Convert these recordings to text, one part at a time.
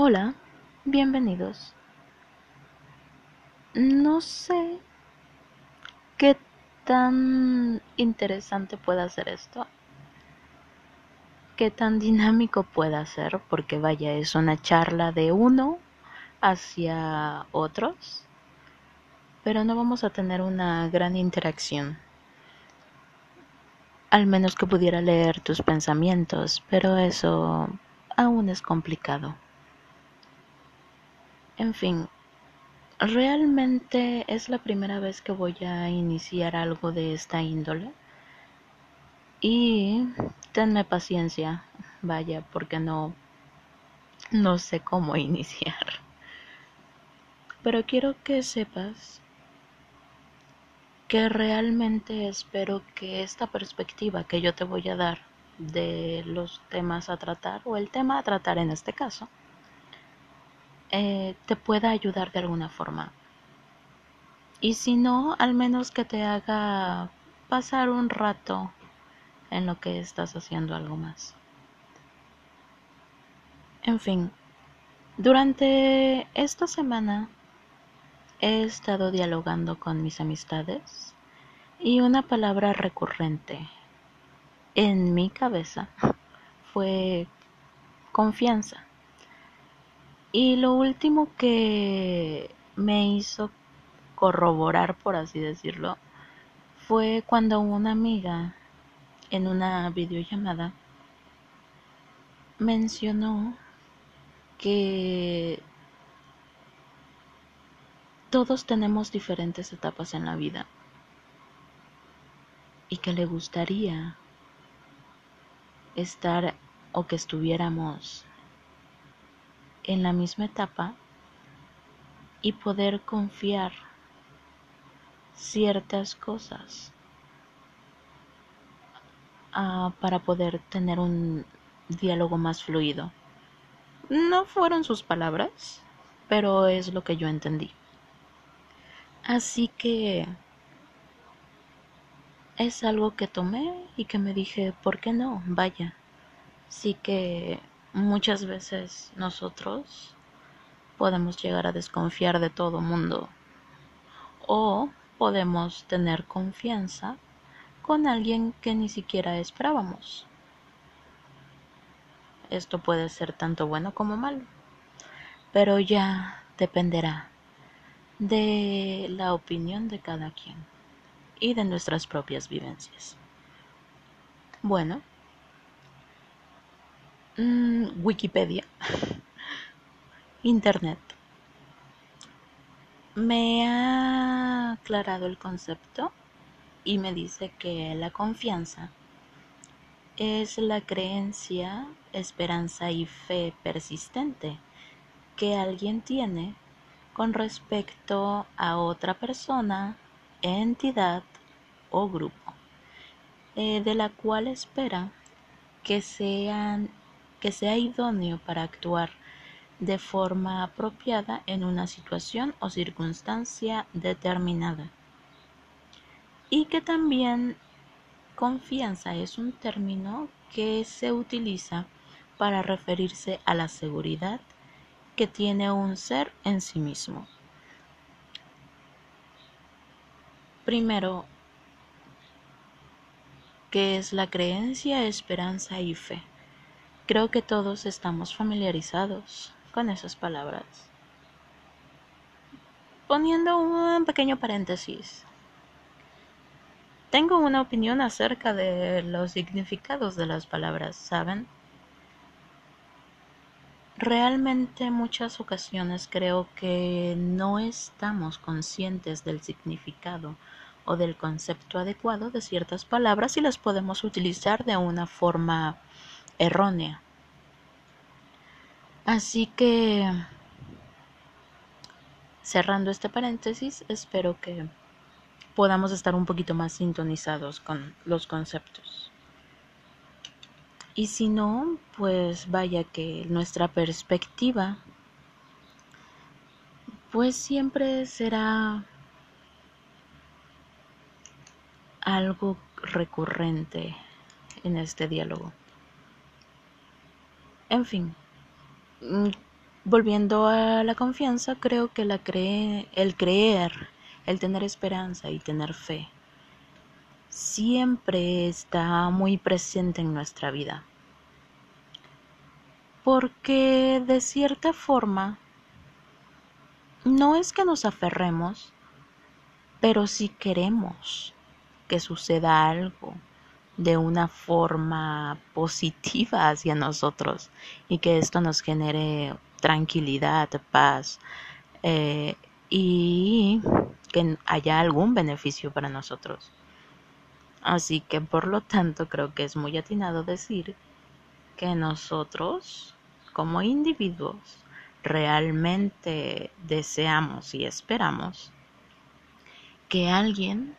Hola, bienvenidos. No sé qué tan interesante pueda ser esto, qué tan dinámico pueda ser, porque vaya, es una charla de uno hacia otros, pero no vamos a tener una gran interacción. Al menos que pudiera leer tus pensamientos, pero eso aún es complicado. En fin, realmente es la primera vez que voy a iniciar algo de esta índole. Y tenme paciencia, vaya, porque no no sé cómo iniciar. Pero quiero que sepas que realmente espero que esta perspectiva que yo te voy a dar de los temas a tratar, o el tema a tratar en este caso, eh, te pueda ayudar de alguna forma. Y si no, al menos que te haga pasar un rato en lo que estás haciendo algo más. En fin, durante esta semana he estado dialogando con mis amistades y una palabra recurrente en mi cabeza fue confianza. Y lo último que me hizo corroborar, por así decirlo, fue cuando una amiga en una videollamada mencionó que todos tenemos diferentes etapas en la vida y que le gustaría estar o que estuviéramos en la misma etapa y poder confiar ciertas cosas uh, para poder tener un diálogo más fluido. No fueron sus palabras, pero es lo que yo entendí. Así que es algo que tomé y que me dije, ¿por qué no? Vaya. Sí que muchas veces nosotros podemos llegar a desconfiar de todo mundo o podemos tener confianza con alguien que ni siquiera esperábamos. Esto puede ser tanto bueno como malo, pero ya dependerá de la opinión de cada quien y de nuestras propias vivencias. Bueno, Mm, Wikipedia, Internet. Me ha aclarado el concepto y me dice que la confianza es la creencia, esperanza y fe persistente que alguien tiene con respecto a otra persona, entidad o grupo, eh, de la cual espera que sean que sea idóneo para actuar de forma apropiada en una situación o circunstancia determinada. Y que también confianza es un término que se utiliza para referirse a la seguridad que tiene un ser en sí mismo. Primero, ¿qué es la creencia, esperanza y fe? Creo que todos estamos familiarizados con esas palabras. Poniendo un pequeño paréntesis, tengo una opinión acerca de los significados de las palabras, ¿saben? Realmente muchas ocasiones creo que no estamos conscientes del significado o del concepto adecuado de ciertas palabras y las podemos utilizar de una forma errónea. Así que, cerrando este paréntesis, espero que podamos estar un poquito más sintonizados con los conceptos. Y si no, pues vaya que nuestra perspectiva pues siempre será algo recurrente en este diálogo. En fin, mm, volviendo a la confianza, creo que la el creer, el tener esperanza y tener fe siempre está muy presente en nuestra vida. Porque de cierta forma no es que nos aferremos, pero si queremos que suceda algo de una forma positiva hacia nosotros y que esto nos genere tranquilidad, paz eh, y que haya algún beneficio para nosotros. Así que por lo tanto creo que es muy atinado decir que nosotros como individuos realmente deseamos y esperamos que alguien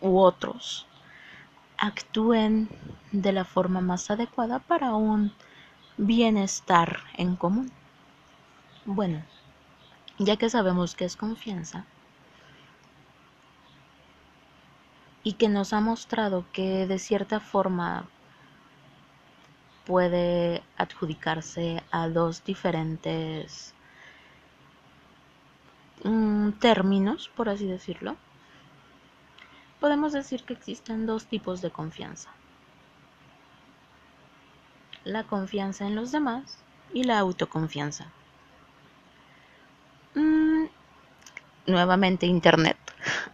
u otros actúen de la forma más adecuada para un bienestar en común. Bueno, ya que sabemos que es confianza y que nos ha mostrado que de cierta forma puede adjudicarse a dos diferentes mm, términos, por así decirlo, podemos decir que existen dos tipos de confianza. La confianza en los demás y la autoconfianza. Mm, nuevamente Internet.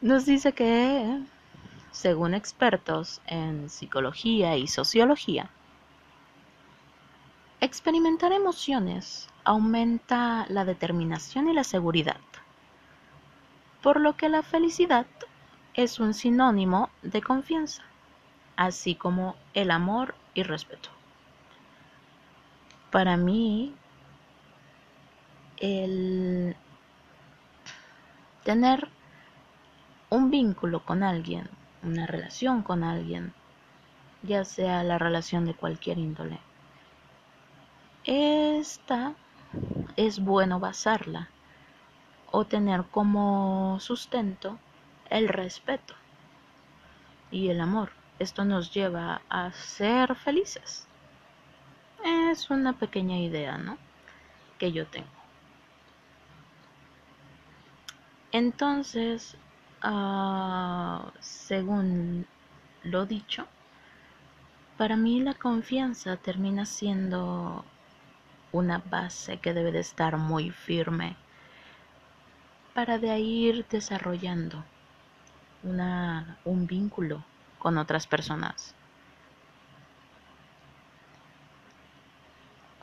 Nos dice que según expertos en psicología y sociología, experimentar emociones aumenta la determinación y la seguridad, por lo que la felicidad es un sinónimo de confianza, así como el amor y respeto. Para mí, el tener un vínculo con alguien una relación con alguien, ya sea la relación de cualquier índole. Esta es bueno basarla o tener como sustento el respeto y el amor. Esto nos lleva a ser felices. Es una pequeña idea, ¿no? Que yo tengo. Entonces, Ah, según lo dicho, para mí la confianza termina siendo una base que debe de estar muy firme para de ahí ir desarrollando una, un vínculo con otras personas.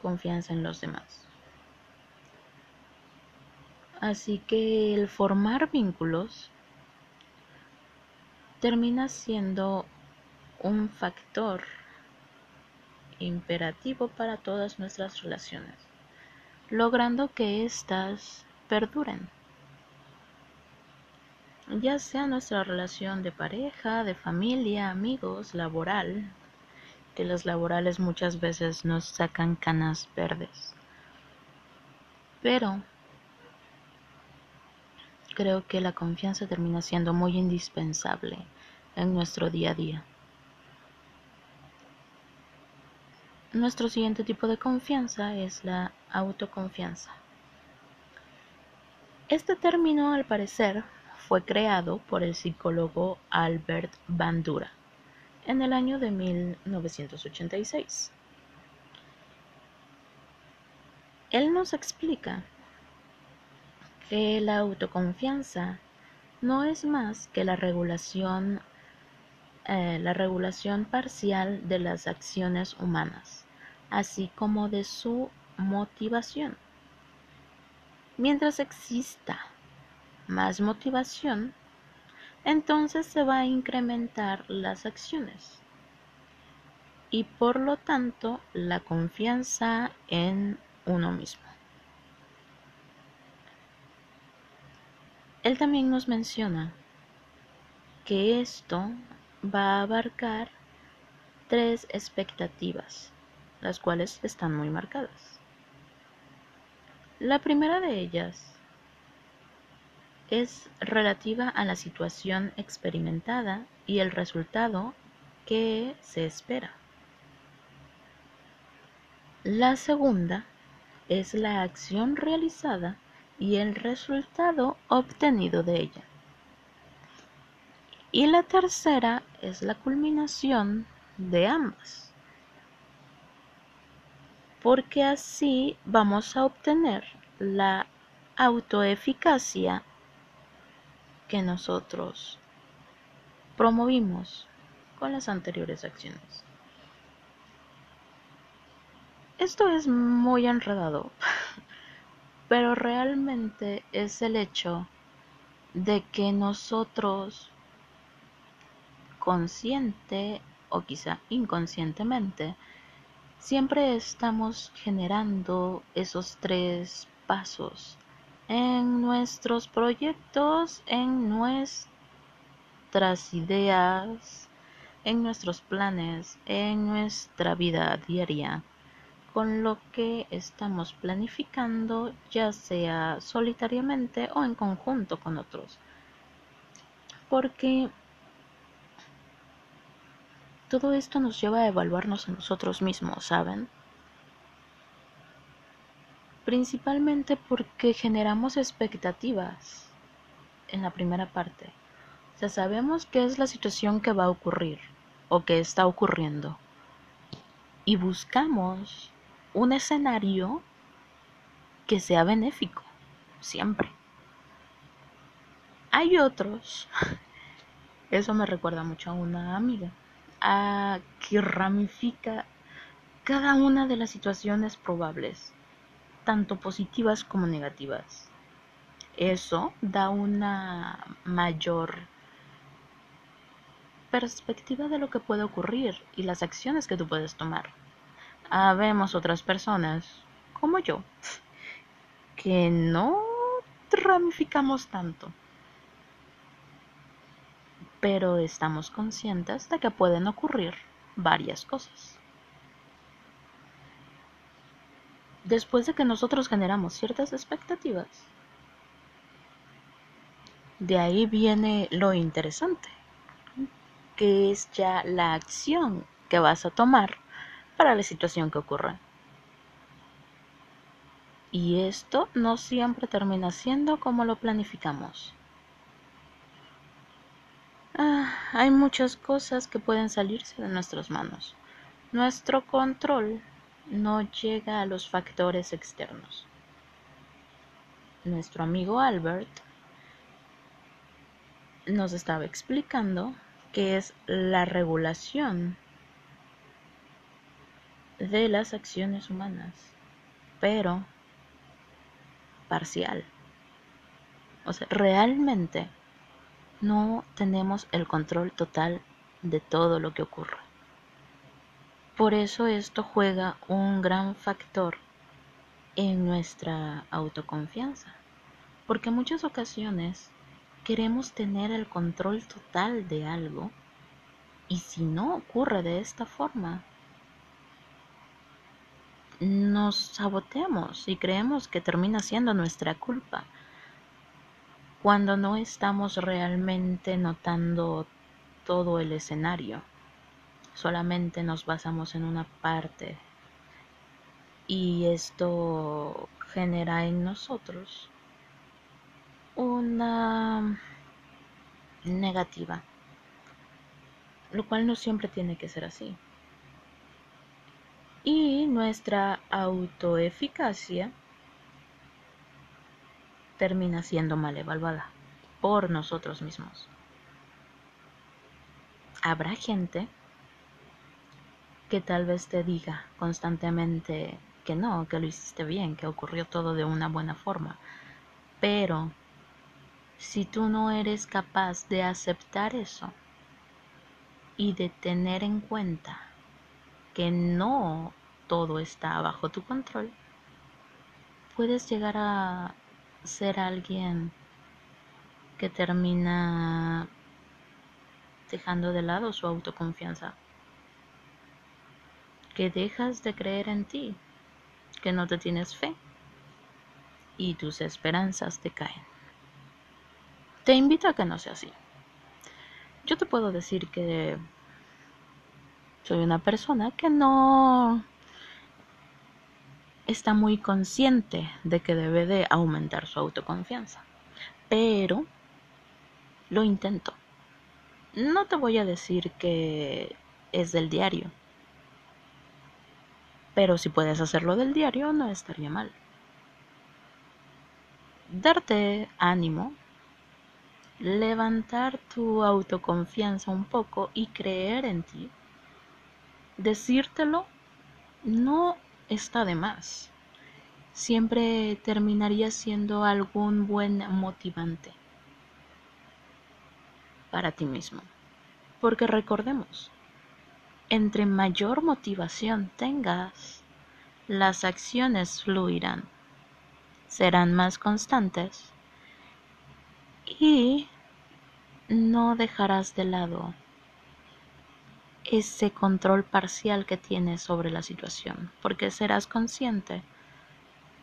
Confianza en los demás. Así que el formar vínculos termina siendo un factor imperativo para todas nuestras relaciones, logrando que éstas perduren. Ya sea nuestra relación de pareja, de familia, amigos, laboral, que los laborales muchas veces nos sacan canas verdes. Pero creo que la confianza termina siendo muy indispensable en nuestro día a día. Nuestro siguiente tipo de confianza es la autoconfianza. Este término, al parecer, fue creado por el psicólogo Albert Bandura en el año de 1986. Él nos explica que la autoconfianza no es más que la regulación, eh, la regulación parcial de las acciones humanas, así como de su motivación. Mientras exista más motivación, entonces se va a incrementar las acciones y por lo tanto la confianza en uno mismo. Él también nos menciona que esto va a abarcar tres expectativas, las cuales están muy marcadas. La primera de ellas es relativa a la situación experimentada y el resultado que se espera. La segunda es la acción realizada y el resultado obtenido de ella. Y la tercera es la culminación de ambas. Porque así vamos a obtener la autoeficacia que nosotros promovimos con las anteriores acciones. Esto es muy enredado, pero realmente es el hecho de que nosotros consciente o quizá inconscientemente siempre estamos generando esos tres pasos en nuestros proyectos, en nuestras ideas, en nuestros planes, en nuestra vida diaria con lo que estamos planificando, ya sea solitariamente o en conjunto con otros. Porque todo esto nos lleva a evaluarnos a nosotros mismos, ¿saben? Principalmente porque generamos expectativas en la primera parte. O sea, sabemos qué es la situación que va a ocurrir o que está ocurriendo. Y buscamos un escenario que sea benéfico, siempre. Hay otros, eso me recuerda mucho a una amiga, a que ramifica cada una de las situaciones probables, tanto positivas como negativas. Eso da una mayor perspectiva de lo que puede ocurrir y las acciones que tú puedes tomar habemos otras personas, como yo, que no ramificamos tanto. Pero estamos conscientes de que pueden ocurrir varias cosas. Después de que nosotros generamos ciertas expectativas, de ahí viene lo interesante, que es ya la acción que vas a tomar para la situación que ocurre. Y esto no siempre termina siendo como lo planificamos. Ah, hay muchas cosas que pueden salirse de nuestras manos. Nuestro control no llega a los factores externos. Nuestro amigo Albert nos estaba explicando que es la regulación de las acciones humanas, pero parcial. O sea, realmente no tenemos el control total de todo lo que ocurre. Por eso esto juega un gran factor en nuestra autoconfianza, porque en muchas ocasiones queremos tener el control total de algo y si no ocurre de esta forma, nos saboteamos y creemos que termina siendo nuestra culpa cuando no estamos realmente notando todo el escenario. Solamente nos basamos en una parte y esto genera en nosotros una negativa, lo cual no siempre tiene que ser así y nuestra autoeficacia termina siendo mal evaluada por nosotros mismos. Habrá gente que tal vez te diga constantemente que no, que lo hiciste bien, que ocurrió todo de una buena forma, pero si tú no eres capaz de aceptar eso y de tener en cuenta que no todo está bajo tu control, puedes llegar a ser alguien que termina dejando de lado su autoconfianza, que dejas de creer en ti, que no te tienes fe y tus esperanzas te caen. Te invito a que no sea así. Yo te puedo decir que soy una persona que no está muy consciente de que debe de aumentar su autoconfianza. Pero lo intento. No te voy a decir que es del diario. Pero si puedes hacerlo del diario, no estaría mal. Darte ánimo, levantar tu autoconfianza un poco y creer en ti. Decírtelo no está de más. Siempre terminaría siendo algún buen motivante para ti mismo. Porque recordemos, entre mayor motivación tengas, las acciones fluirán, serán más constantes y no dejarás de lado ese control parcial que tienes sobre la situación, porque serás consciente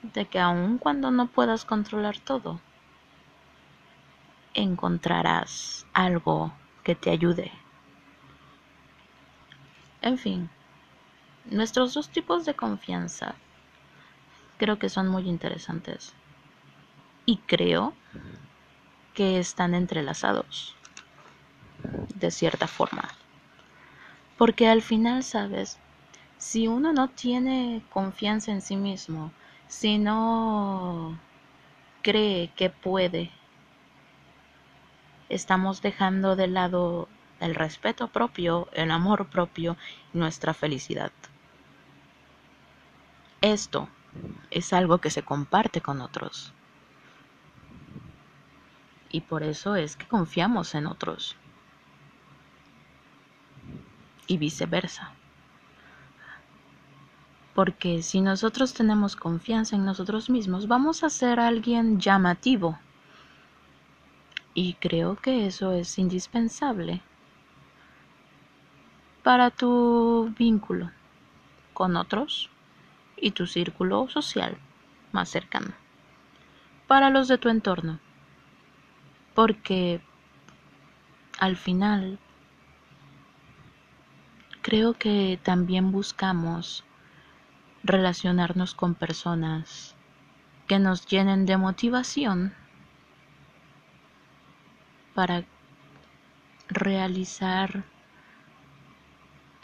de que aun cuando no puedas controlar todo, encontrarás algo que te ayude en fin, nuestros dos tipos de confianza creo que son muy interesantes y creo que están entrelazados de cierta forma. Porque al final, sabes, si uno no tiene confianza en sí mismo, si no cree que puede, estamos dejando de lado el respeto propio, el amor propio nuestra felicidad. Esto es algo que se comparte con otros. Y por eso es que confiamos en otros. Y viceversa. Porque si nosotros tenemos confianza en nosotros mismos, vamos a ser alguien llamativo. Y creo que eso es indispensable para tu vínculo con otros y tu círculo social más cercano, para los de tu entorno, porque al final creo que también buscamos relacionarnos con personas que nos llenen de motivación para realizar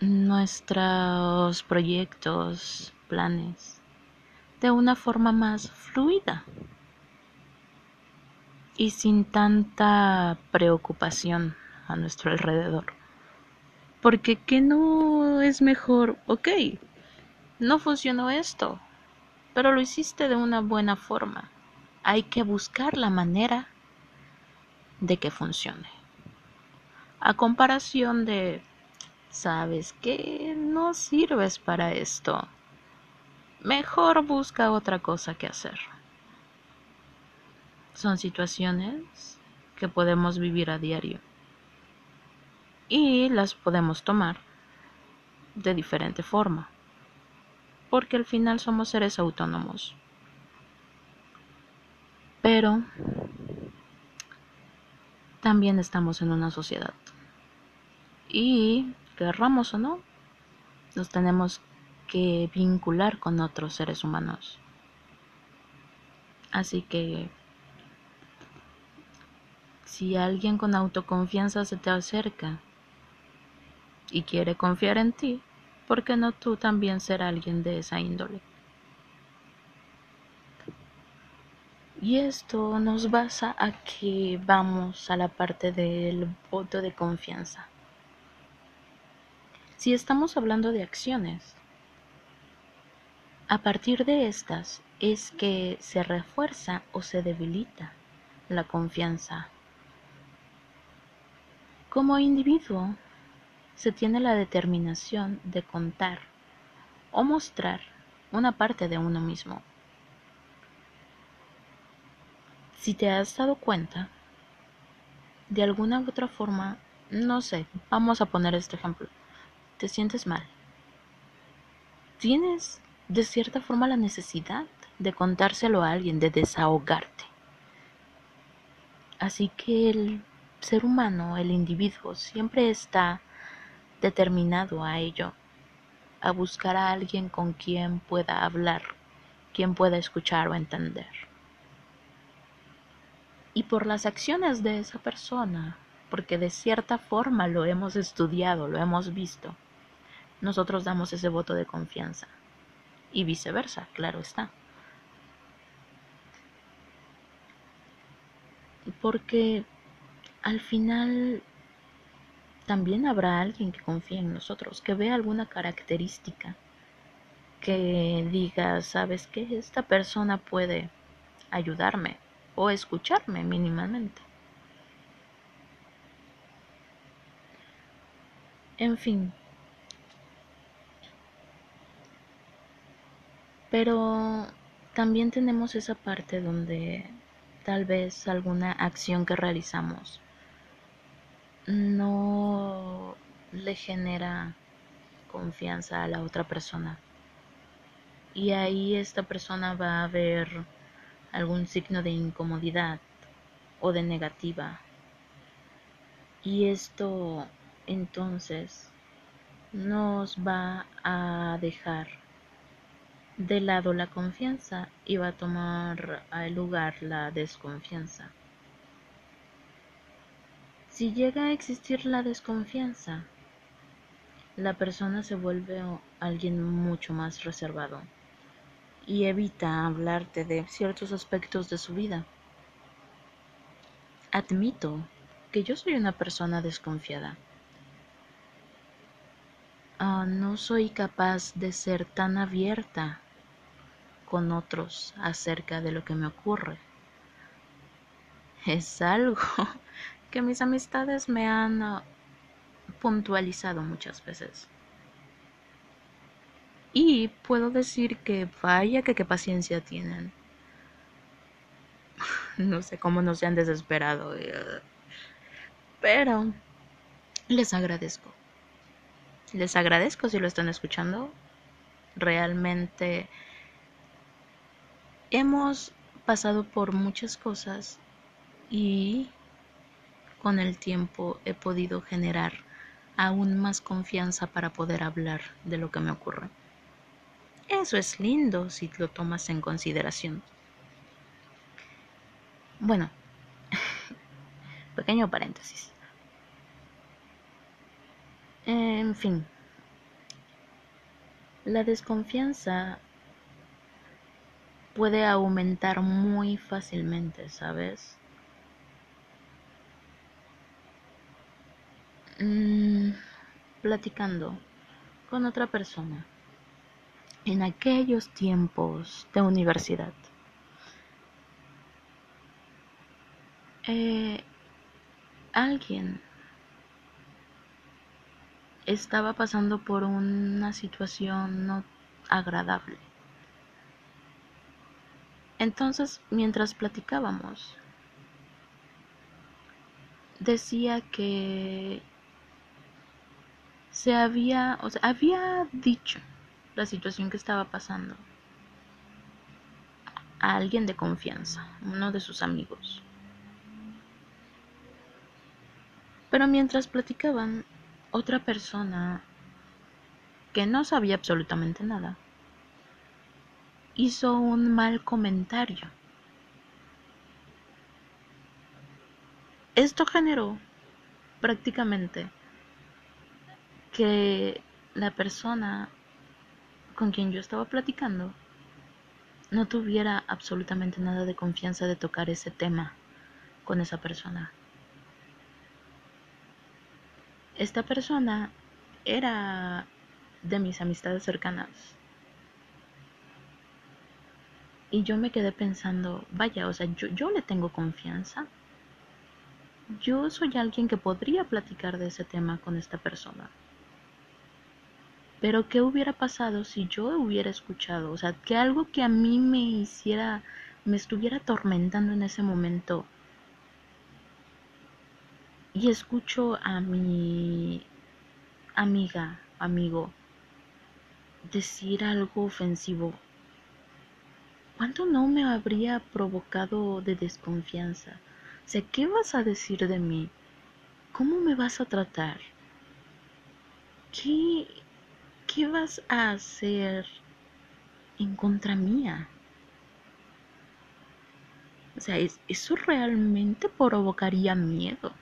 nuestros proyectos, planes, de una forma más fluida y sin tanta preocupación a nuestro alrededor. Porque ¿qué no es mejor? Ok, no funcionó esto, pero lo hiciste de una buena forma. Hay que buscar la manera de que funcione. A comparación de sabes que no sirves para esto. Mejor busca otra cosa que hacer. Son situaciones que podemos vivir a diario y las podemos tomar de diferente forma, porque al final somos seres autónomos. Pero también estamos en una sociedad y querramos o no, nos tenemos que vincular con otros seres humanos. Así que si alguien con autoconfianza se te acerca y quiere confiar en ti, ¿por qué no tú también ser alguien de esa índole? Y esto nos basa a que vamos a la parte del voto de confianza. Si estamos hablando de acciones, a partir de estas es que se refuerza o se debilita la confianza. Como individuo, se tiene la determinación de contar o mostrar una parte de uno mismo. Si te has dado cuenta, de alguna u otra forma, no sé, vamos a poner este ejemplo te sientes mal. Tienes de cierta forma la necesidad de contárselo a alguien, de desahogarte. Así que el ser humano, el individuo, siempre está determinado a ello, a buscar a alguien con quien pueda hablar quien pueda escuchar o entender. Y por las acciones de esa persona, porque de cierta forma lo hemos estudiado, lo hemos visto, nosotros damos ese voto de confianza. Y viceversa, claro está. Porque al final también habrá alguien que confíe en nosotros, que vea alguna característica, que diga, sabes que esta persona puede ayudarme o escucharme mínimamente. En fin. Pero también tenemos esa parte donde tal vez alguna acción que realizamos no le genera confianza a la otra persona. Y ahí esta persona va a ver algún signo de incomodidad o de negativa. Y esto entonces nos va a dejar de lado la confianza va a tomar lugar la desconfianza. Si llega a existir la desconfianza, la persona se vuelve alguien mucho más reservado y evita hablarte de ciertos aspectos de su vida. Admito que yo soy una persona desconfiada. Ah, no soy capaz de ser tan abierta con otros acerca de lo que me ocurre. Es algo que mis amistades me han ah, puntualizado muchas veces. Y puedo decir que vaya que qué paciencia tienen. no sé cómo no se han desesperado. Eh, pero les agradezco. Les agradezco si lo están escuchando. Realmente hemos pasado por muchas cosas y con el tiempo he podido generar aún más confianza para poder hablar de lo que me ocurre. Eso es lindo si lo tomas en consideración. Bueno, pequeño paréntesis. En fin, la desconfianza puede aumentar muy fácilmente, ¿sabes? Mm, platicando con otra persona en aquellos tiempos de universidad. Eh, alguien estaba pasando por una situación no agradable. Entonces, mientras platicábamos, decía que se había, o sea, había dicho la situación que estaba pasando a alguien de confianza, uno de sus amigos. Pero mientras platicaban, otra persona que no sabía absolutamente nada hizo un mal comentario. Esto generó prácticamente que la persona con quien yo estaba platicando no tuviera absolutamente nada de confianza de tocar ese tema con esa persona. Esta persona era de mis amistades cercanas. Y yo me quedé pensando, vaya, o sea, yo, yo le tengo confianza. Yo soy alguien que podría platicar de ese tema con esta persona. Pero ¿qué hubiera pasado si yo hubiera escuchado? O sea, que algo que a mí me hiciera, me estuviera atormentando en ese momento. Y escucho a mi amiga, amigo, decir algo ofensivo. ¿Cuánto no me habría provocado de desconfianza? O sea, ¿qué vas a decir de mí? ¿Cómo me vas a tratar? ¿Qué, ¿qué vas a hacer en contra mía? O sea, eso realmente provocaría miedo.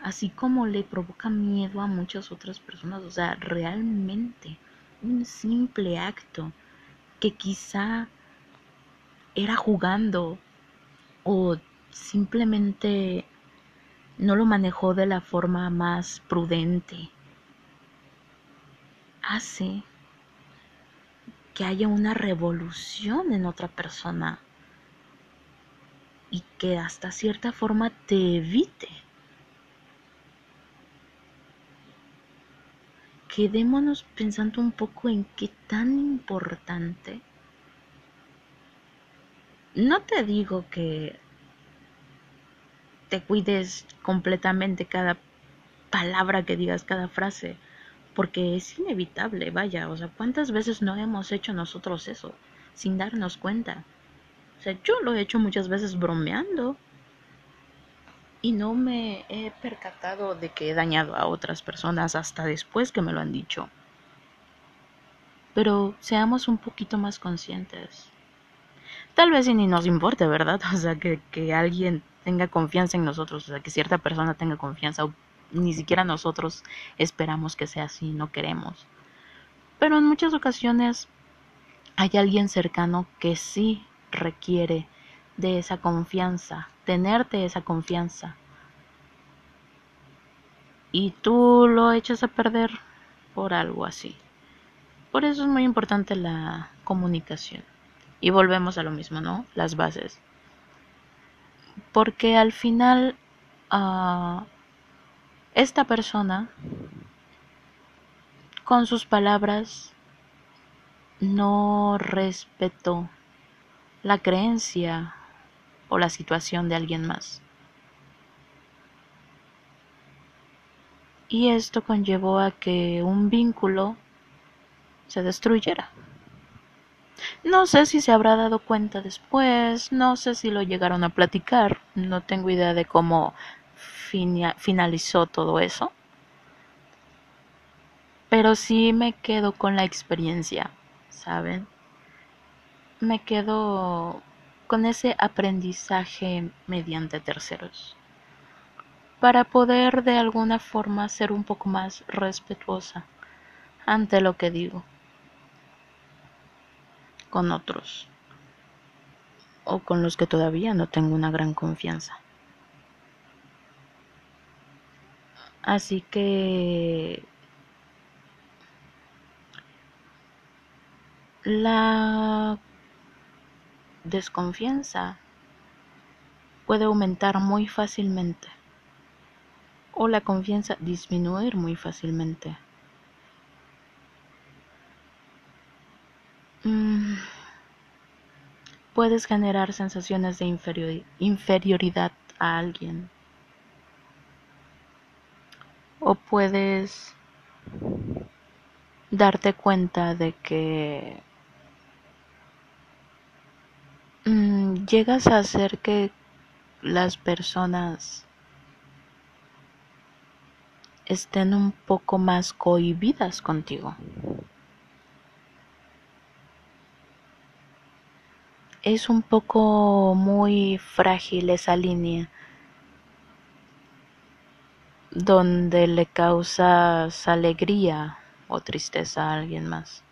Así como le provoca miedo a muchas otras personas. O sea, realmente un simple acto que quizá era jugando o simplemente no lo manejó de la forma más prudente, hace que haya una revolución en otra persona y que hasta cierta forma te evite. Quedémonos pensando un poco en qué tan importante. No te digo que te cuides completamente cada palabra que digas, cada frase, porque es inevitable, vaya, o sea, ¿cuántas veces no hemos hecho nosotros eso sin darnos cuenta? O sea, yo lo he hecho muchas veces bromeando y no me he percatado de que he dañado a otras personas hasta después que me lo han dicho. Pero seamos un poquito más conscientes. Tal vez ni nos importe, ¿verdad? O sea, que, que alguien tenga confianza en nosotros, o sea, que cierta persona tenga confianza, o ni siquiera nosotros esperamos que sea así, no queremos. Pero en muchas ocasiones hay alguien cercano que sí requiere de esa confianza, tenerte esa confianza. Y tú lo echas a perder por algo así. Por eso es muy importante la comunicación. Y volvemos a lo mismo, ¿no? Las bases porque al final uh, esta persona con sus palabras no respetó la creencia o la situación de alguien más. Y esto conllevó a que un vínculo se destruyera. No sé si se habrá dado cuenta después, no sé si lo llegaron a platicar, no tengo idea de cómo finalizó todo eso. Pero sí me quedo con la experiencia, ¿saben? Me quedo con ese aprendizaje mediante terceros para poder de alguna forma ser un poco más respetuosa ante lo que digo con otros o con los que todavía no tengo una gran confianza. Así que la desconfianza puede aumentar muy fácilmente o la confianza disminuir muy fácilmente. Mm, puedes generar sensaciones de inferioridad a alguien. O puedes darte cuenta de que mm, llegas a hacer que las personas estén un poco más cohibidas contigo. es un poco muy frágil esa línea donde le causas alegría o tristeza a alguien más.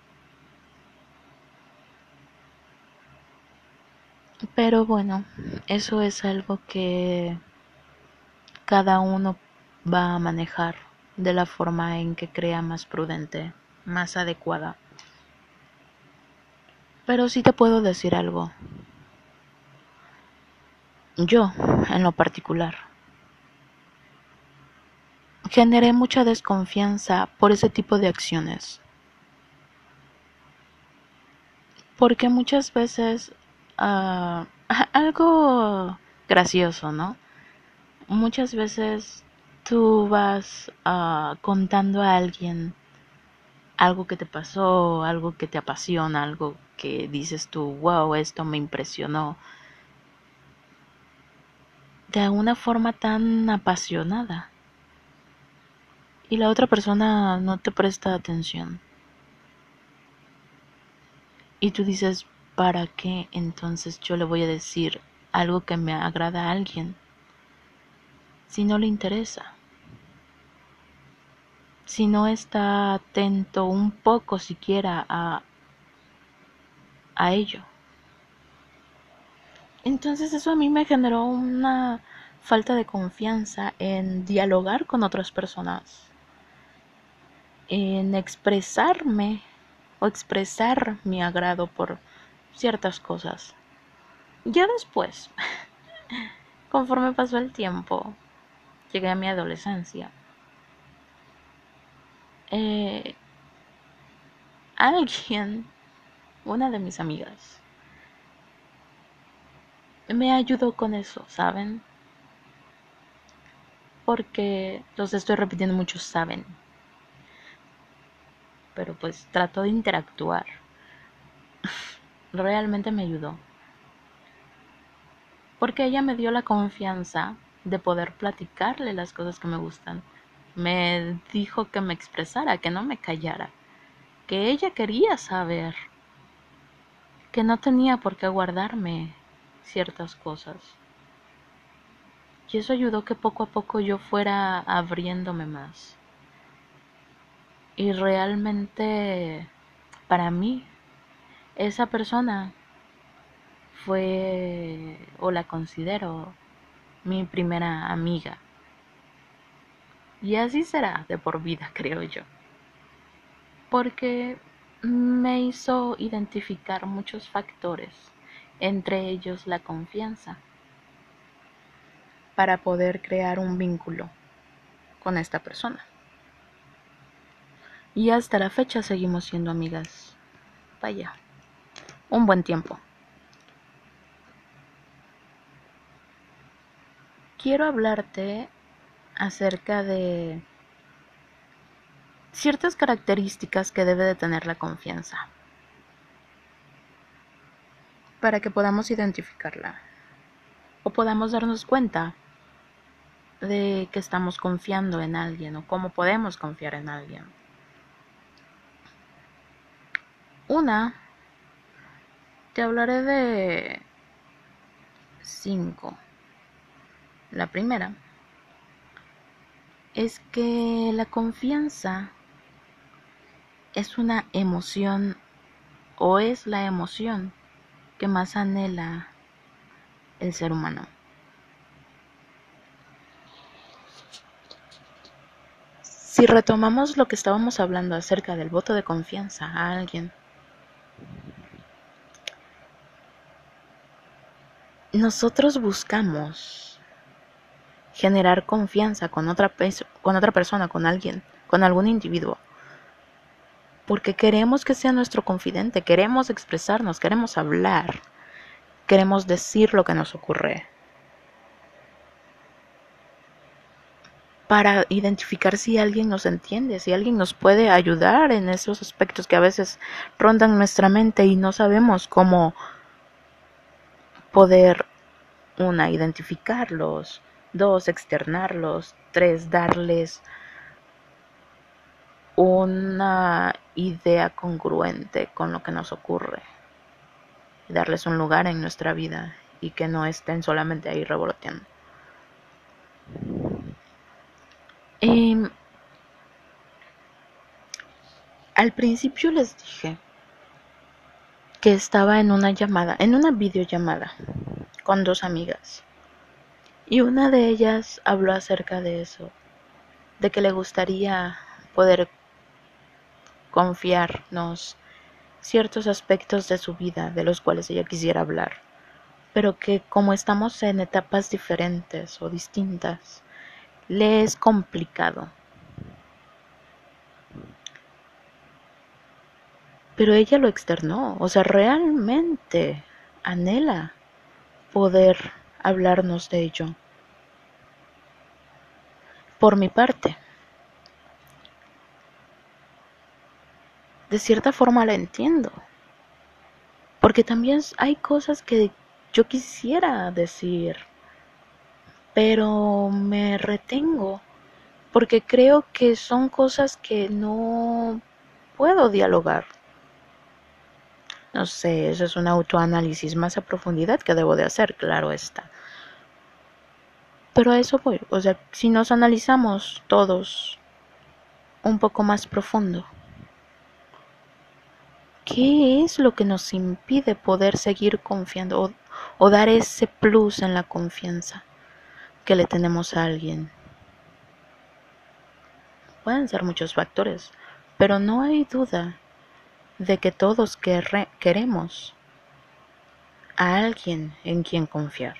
Pero bueno, eso es algo que cada uno va a manejar de la forma en que crea más prudente, más adecuada. Pero sí te puedo decir algo. Yo, en lo particular, generé mucha desconfianza por ese tipo de acciones. Porque muchas veces, uh, algo gracioso, ¿no? Muchas veces tú vas uh, contando a alguien algo que te pasó, algo que te apasiona, algo que dices tú, wow, esto me impresionó. De una forma tan apasionada. Y la otra persona no te presta atención. Y tú dices, ¿para qué entonces yo le voy a decir algo que me agrada a alguien si no le interesa? Si no está atento un poco siquiera a, a ello. Entonces eso a mí me generó una falta de confianza en dialogar con otras personas, en expresarme o expresar mi agrado por ciertas cosas. Ya después, conforme pasó el tiempo, llegué a mi adolescencia. Eh, alguien, una de mis amigas, me ayudó con eso, ¿saben? Porque los estoy repitiendo muchos saben. Pero pues trato de interactuar. Realmente me ayudó. Porque ella me dio la confianza de poder platicarle las cosas que me gustan. Me dijo que me expresara, que no me callara. Que ella quería saber. Que no tenía por qué guardarme ciertas cosas. Y eso ayudó que poco a poco yo fuera abriéndome más. Y realmente, para mí, esa persona fue, o la considero, mi primera amiga. Y así será de por vida, creo yo. Porque me hizo identificar muchos factores entre ellos la confianza, para poder crear un vínculo con esta persona. Y hasta la fecha seguimos siendo amigas. Vaya, un buen tiempo. Quiero hablarte acerca de ciertas características que debe de tener la confianza para que podamos identificarla o podamos darnos cuenta de que estamos confiando en alguien o cómo podemos confiar en alguien. Una, te hablaré de cinco. La primera es que la confianza es una emoción o es la emoción que más anhela el ser humano. Si retomamos lo que estábamos hablando acerca del voto de confianza a alguien, nosotros buscamos generar confianza con otra, con otra persona, con alguien, con algún individuo porque queremos que sea nuestro confidente, queremos expresarnos, queremos hablar, queremos decir lo que nos ocurre. Para identificar si alguien nos entiende, si alguien nos puede ayudar en esos aspectos que a veces rondan nuestra mente y no sabemos cómo poder, una, identificarlos, dos, externarlos, tres, darles una idea congruente con lo que nos ocurre darles un lugar en nuestra vida y que no estén solamente ahí revoloteando. al principio les dije que estaba en una llamada, en una videollamada con dos amigas. Y una de ellas habló acerca de eso, de que le gustaría poder confiarnos ciertos aspectos de su vida de los cuales ella quisiera hablar, pero que como estamos en etapas diferentes o distintas, le es complicado. Pero ella lo externó, o sea, realmente anhela poder hablarnos de ello. Por mi parte, de cierta forma la entiendo. Porque también hay cosas que yo quisiera decir, pero me retengo porque creo que son cosas que no puedo dialogar. No sé, eso es un autoanálisis más a profundidad que debo de hacer, claro está. Pero a eso voy, o sea, si nos analizamos todos un poco más profundo, ¿qué es lo que nos impide poder seguir confiando o, o dar ese plus en la confianza que le tenemos a alguien? Pueden ser muchos factores, pero no hay duda de que todos queremos a alguien en quien confiar.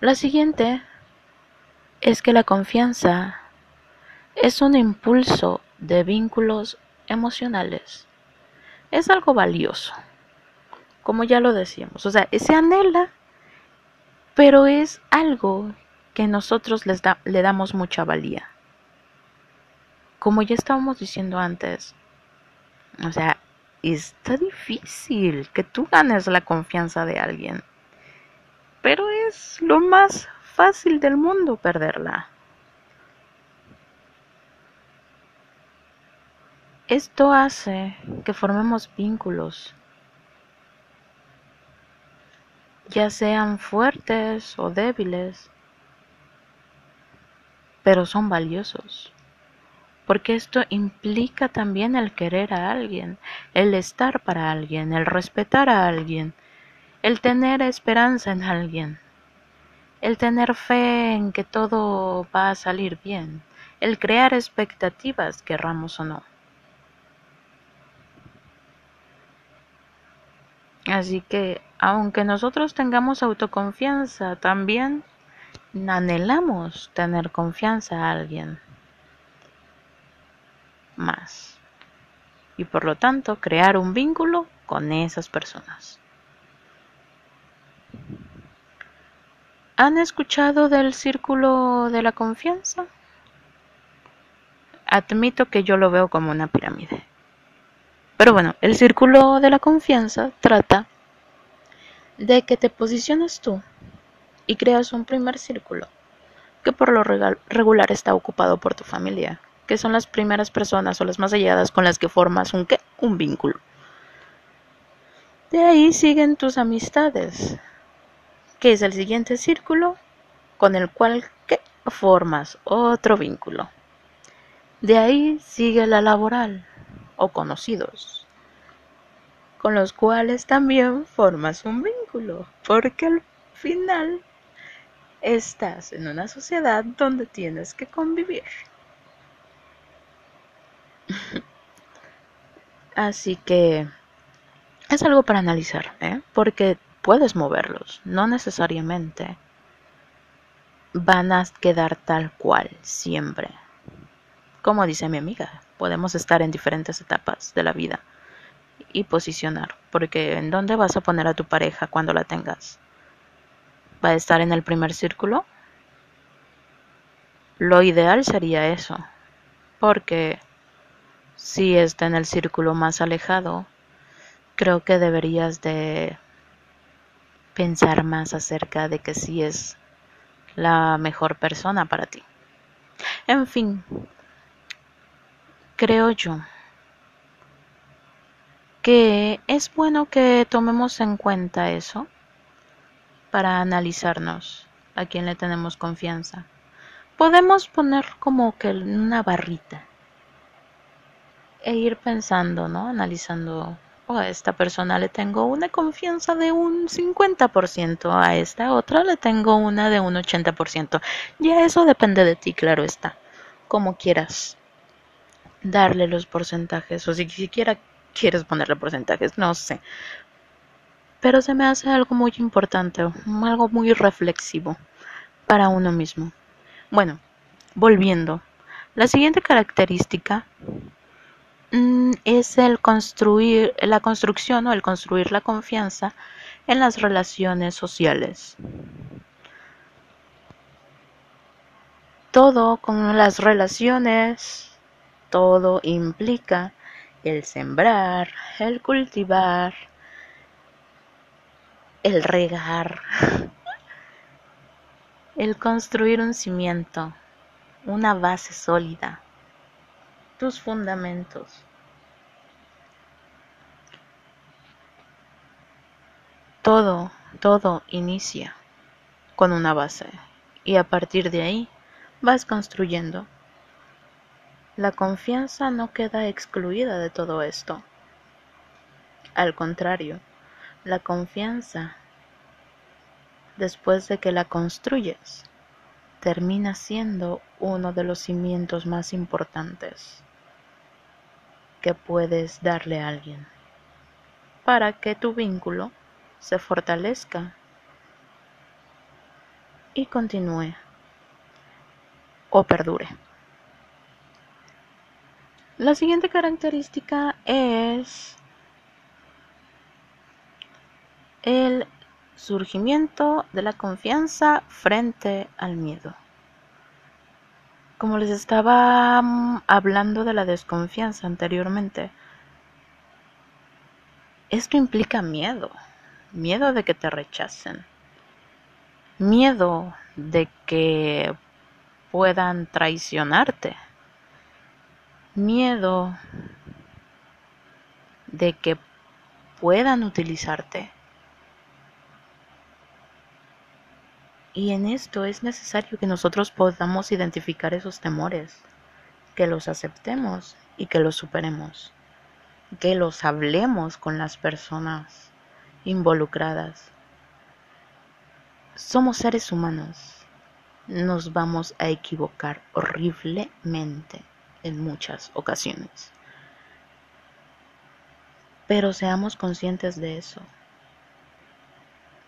La siguiente es que la confianza es un impulso de vínculos emocionales. Es algo valioso, como ya lo decíamos. O sea, se anhela, pero es algo que nosotros les le damos mucha valía como ya estábamos diciendo antes, o sea, está difícil que tú ganes la confianza de alguien. Pero es lo más fácil del mundo perderla. Esto hace que formemos vínculos, ya sean fuertes o débiles, pero son valiosos porque esto implica también el querer a alguien, el estar para alguien, el respetar a alguien, el tener esperanza en alguien, el tener fe en que todo va a salir bien, el crear expectativas, querramos o no. Así que, aunque nosotros tengamos autoconfianza, también anhelamos tener confianza a alguien más y por lo tanto crear un vínculo con esas personas. ¿Han escuchado del círculo de la confianza? Admito que yo lo veo como una pirámide. Pero bueno, el círculo de la confianza trata de que te posiciones tú y creas un primer círculo que por lo regular está ocupado por tu familia, que son las primeras personas o las más allegadas con las que formas un qué, un vínculo. De ahí siguen tus amistades, que es el siguiente círculo con el cual ¿qué? formas otro vínculo. De ahí sigue la laboral o conocidos, con los cuales también formas un vínculo, porque al final estás en una sociedad donde tienes que convivir. Así que es algo para analizar, ¿eh? porque puedes moverlos, no necesariamente van a quedar tal cual siempre. Como dice mi amiga, podemos estar en diferentes etapas de la vida y posicionar, porque ¿en dónde vas a poner a tu pareja cuando la tengas? ¿Va a estar en el primer círculo? Lo ideal sería eso, porque si está en el círculo más alejado, creo que deberías de pensar más acerca de que si es la mejor persona para ti. En fin, creo yo que es bueno que tomemos en cuenta eso para analizarnos a quién le tenemos confianza. Podemos poner como que una barrita e ir pensando, ¿no? Analizando, oh, a esta persona le tengo una confianza de un 50%, a esta otra le tengo una de un 80%. Ya eso depende de ti, claro está, como quieras darle los porcentajes, o si siquiera quieres ponerle porcentajes, no sé. Pero se me hace algo muy importante, algo muy reflexivo para uno mismo. Bueno, volviendo. La siguiente característica es el construir, la construcción o el construir la confianza en las relaciones sociales. Todo con las relaciones, todo implica el sembrar, el cultivar, el regar, el construir un cimiento, una base sólida tus fundamentos. Todo, todo inicia con una base y a partir de ahí vas construyendo. La confianza no queda excluida de todo esto. Al contrario, la confianza, después de que la construyes, termina siendo uno de los cimientos más importantes que puedes darle a alguien para que tu vínculo se fortalezca y continúe o perdure. La siguiente característica es el surgimiento de la confianza frente al miedo. Como les estaba mm, hablando de la desconfianza anteriormente, esto implica miedo, miedo de que te rechacen, miedo de que puedan traicionarte, miedo de que puedan utilizarte. Y en esto es necesario que nosotros podamos identificar esos temores, que los aceptemos y que los superemos, que los hablemos con las personas involucradas. Somos seres humanos, nos vamos a equivocar horriblemente en muchas ocasiones. Pero seamos conscientes de eso,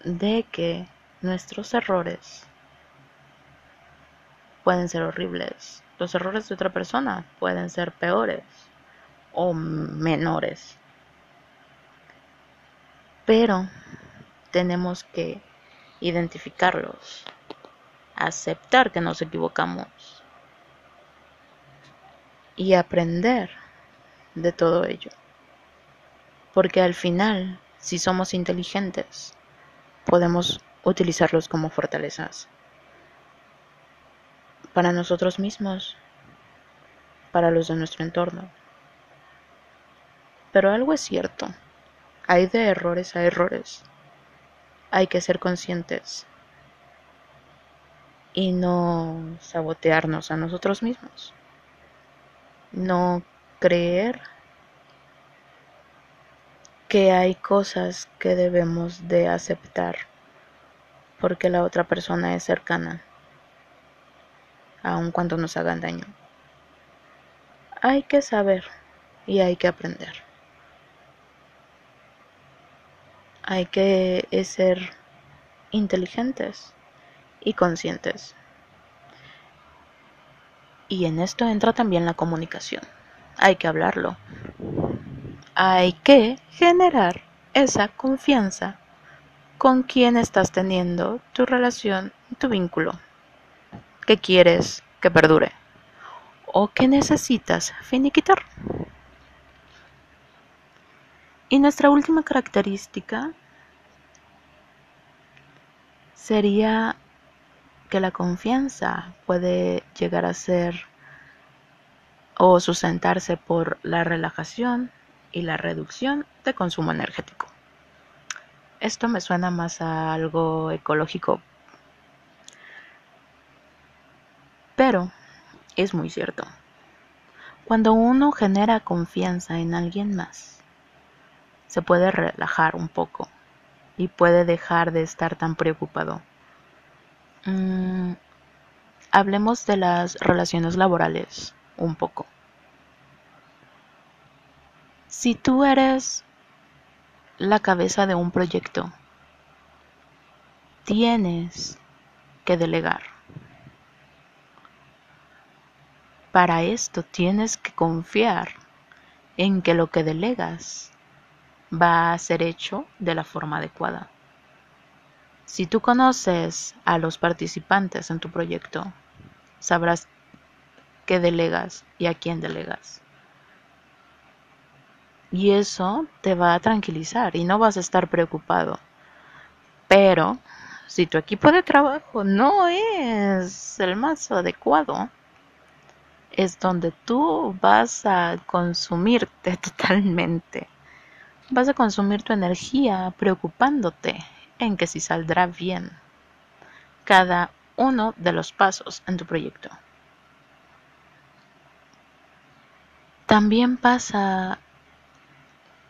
de que nuestros errores pueden ser horribles. Los errores de otra persona pueden ser peores o menores. Pero tenemos que identificarlos, aceptar que nos equivocamos y aprender de todo ello. Porque al final, si somos inteligentes, podemos utilizarlos como fortalezas para nosotros mismos, para los de nuestro entorno. Pero algo es cierto, hay de errores a errores. Hay que ser conscientes y no sabotearnos a nosotros mismos. No creer que hay cosas que debemos de aceptar porque la otra persona es cercana, aun cuando nos hagan daño. Hay que saber y hay que aprender. Hay que ser inteligentes y conscientes. Y en esto entra también la comunicación. Hay que hablarlo. Hay que generar esa confianza con quién estás teniendo tu relación, tu vínculo, que quieres que perdure o que necesitas finiquitar. Y nuestra última característica sería que la confianza puede llegar a ser o sustentarse por la relajación y la reducción de consumo energético. Esto me suena más a algo ecológico. Pero es muy cierto. Cuando uno genera confianza en alguien más, se puede relajar un poco y puede dejar de estar tan preocupado. Mm, hablemos de las relaciones laborales un poco. Si tú eres la cabeza de un proyecto. Tienes que delegar. Para esto tienes que confiar en que lo que delegas va a ser hecho de la forma adecuada. Si tú conoces a los participantes en tu proyecto, sabrás qué delegas y a quién delegas. Y eso te va a tranquilizar y no vas a estar preocupado. Pero si tu equipo de trabajo no es el más adecuado, es donde tú vas a consumirte totalmente. vas a consumir tu energía preocupándote en que si saldrá bien cada uno de los pasos en tu proyecto. También pasa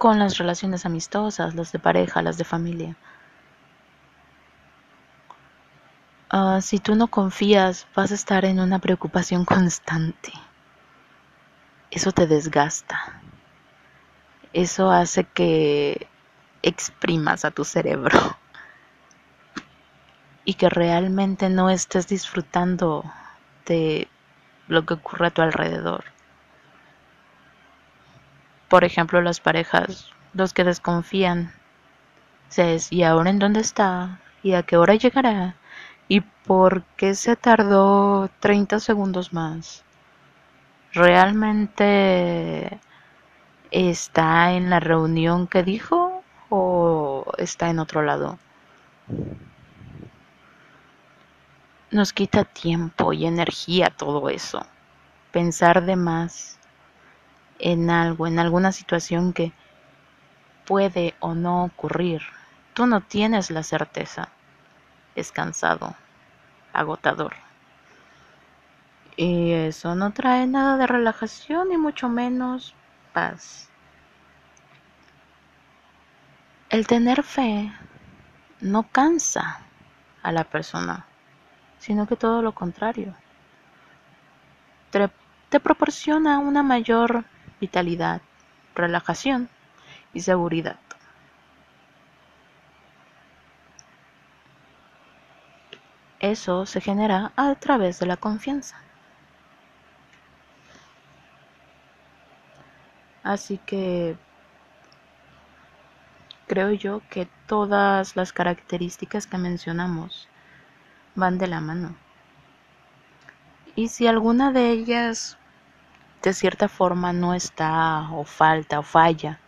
con las relaciones amistosas, las de pareja, las de familia. Uh, si tú no confías, vas a estar en una preocupación constante. Eso te desgasta. Eso hace que exprimas a tu cerebro y que realmente no estés disfrutando de lo que ocurre a tu alrededor. Por ejemplo, las parejas, los que desconfían, ¿y ahora en dónde está? ¿Y a qué hora llegará? ¿Y por qué se tardó 30 segundos más? ¿Realmente está en la reunión que dijo o está en otro lado? Nos quita tiempo y energía todo eso. Pensar de más en algo, en alguna situación que puede o no ocurrir. Tú no tienes la certeza. Es cansado, agotador. Y eso no trae nada de relajación ni mucho menos paz. El tener fe no cansa a la persona, sino que todo lo contrario. Te, te proporciona una mayor vitalidad, relajación y seguridad. Eso se genera a través de la confianza. Así que creo yo que todas las características que mencionamos van de la mano. Y si alguna de ellas de cierta forma no está o falta o falla.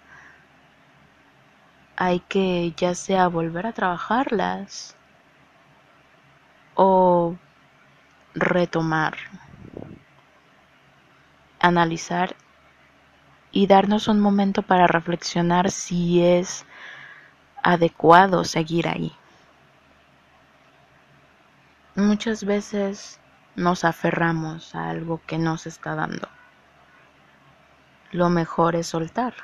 Hay que ya sea volver a trabajarlas o retomar, analizar y darnos un momento para reflexionar si es adecuado seguir ahí. Muchas veces nos aferramos a algo que nos está dando lo mejor es soltar.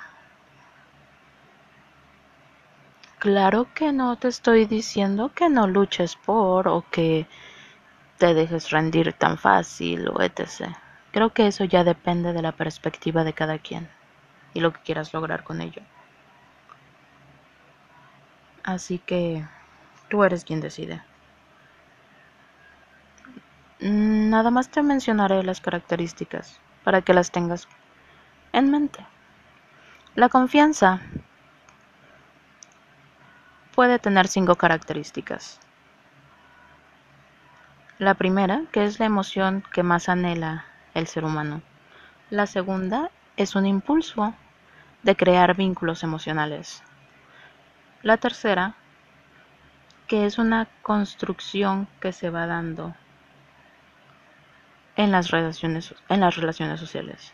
Claro que no te estoy diciendo que no luches por o que te dejes rendir tan fácil o etc. Creo que eso ya depende de la perspectiva de cada quien y lo que quieras lograr con ello. Así que tú eres quien decide. Nada más te mencionaré las características para que las tengas en mente. La confianza puede tener cinco características. La primera, que es la emoción que más anhela el ser humano. La segunda es un impulso de crear vínculos emocionales. La tercera, que es una construcción que se va dando en las relaciones, en las relaciones sociales.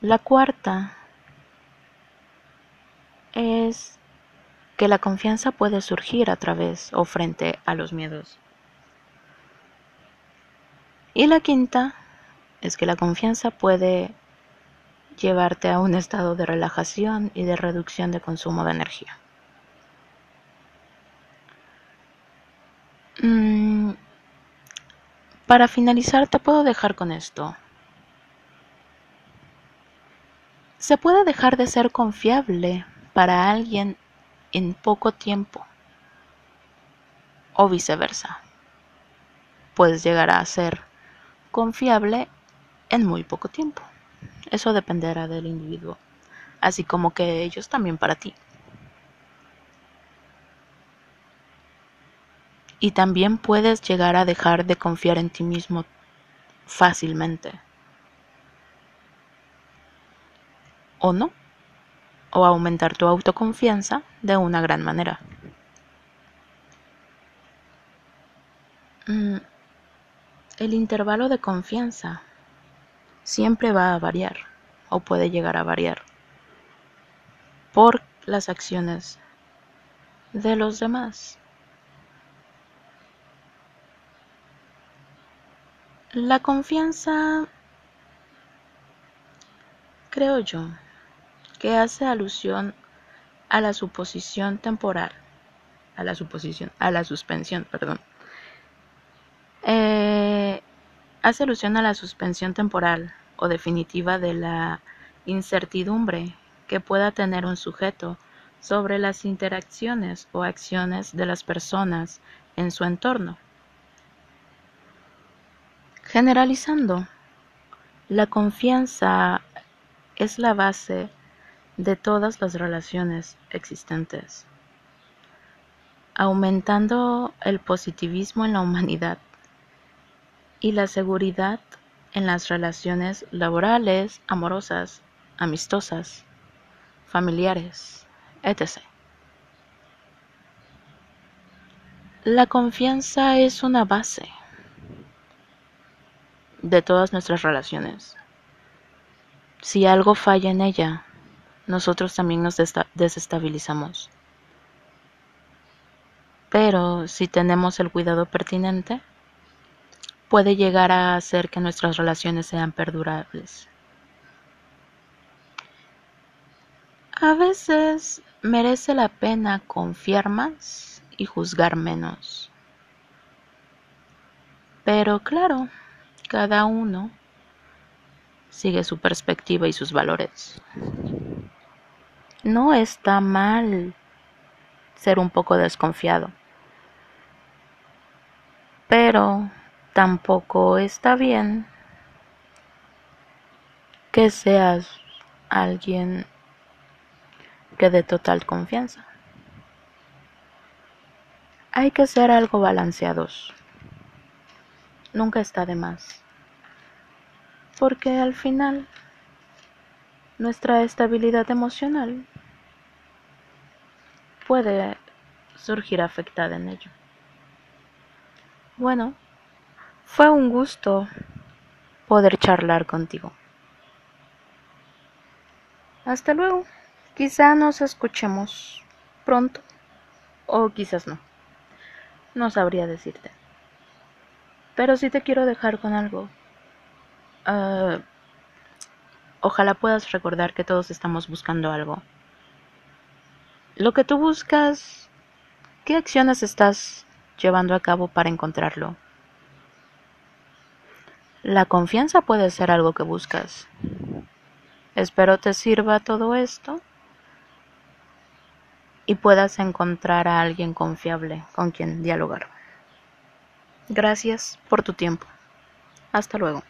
La cuarta es que la confianza puede surgir a través o frente a los miedos. Y la quinta es que la confianza puede llevarte a un estado de relajación y de reducción de consumo de energía. Mm, para finalizar, te puedo dejar con esto. Se puede dejar de ser confiable para alguien en poco tiempo o viceversa. Puedes llegar a ser confiable en muy poco tiempo. Eso dependerá del individuo, así como que ellos también para ti. Y también puedes llegar a dejar de confiar en ti mismo fácilmente. O no, o aumentar tu autoconfianza de una gran manera. Mm, el intervalo de confianza siempre va a variar, o puede llegar a variar por las acciones de los demás. La confianza, creo yo, que hace alusión a la suposición temporal, a la suposición, a la suspensión, perdón. Eh, hace alusión a la suspensión temporal o definitiva de la incertidumbre que pueda tener un sujeto sobre las interacciones o acciones de las personas en su entorno. Generalizando, la confianza es la base de todas las relaciones existentes, aumentando el positivismo en la humanidad y la seguridad en las relaciones laborales, amorosas, amistosas, familiares, etc. La confianza es una base de todas nuestras relaciones. Si algo falla en ella, nosotros también nos desestabilizamos. Pero si tenemos el cuidado pertinente, puede llegar a hacer que nuestras relaciones sean perdurables. A veces merece la pena confiar más y juzgar menos. Pero claro, cada uno sigue su perspectiva y sus valores. No está mal ser un poco desconfiado, pero tampoco está bien que seas alguien que de total confianza. Hay que ser algo balanceados. Nunca está de más. Porque al final nuestra estabilidad emocional puede surgir afectada en ello. Bueno, fue un gusto poder charlar contigo. Hasta luego. Quizá nos escuchemos pronto o quizás no. No sabría decirte. Pero sí te quiero dejar con algo. Ah, ojalá puedas recordar que todos estamos buscando algo. Lo que tú buscas, ¿qué acciones estás llevando a cabo para encontrarlo? La confianza puede ser algo que buscas. Espero te sirva todo esto y puedas encontrar a alguien confiable con quien dialogar. Gracias por tu tiempo. Hasta luego.